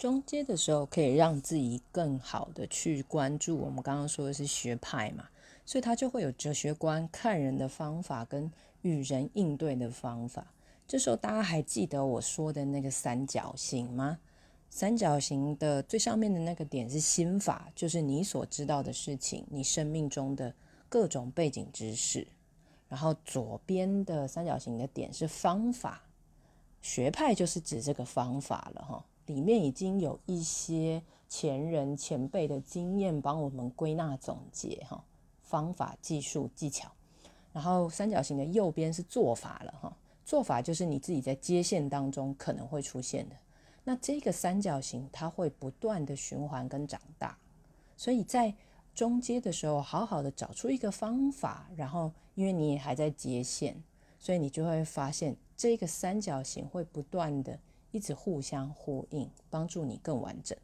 中阶的时候，可以让自己更好的去关注。我们刚刚说的是学派嘛，所以他就会有哲学观、看人的方法跟与人应对的方法。这时候大家还记得我说的那个三角形吗？三角形的最上面的那个点是心法，就是你所知道的事情，你生命中的各种背景知识。然后左边的三角形的点是方法，学派就是指这个方法了哈。里面已经有一些前人前辈的经验帮我们归纳总结哈，方法、技术、技巧。然后三角形的右边是做法了哈，做法就是你自己在接线当中可能会出现的。那这个三角形它会不断的循环跟长大，所以在中阶的时候，好好的找出一个方法，然后因为你也还在接线，所以你就会发现这个三角形会不断的。一直互相呼应，帮助你更完整。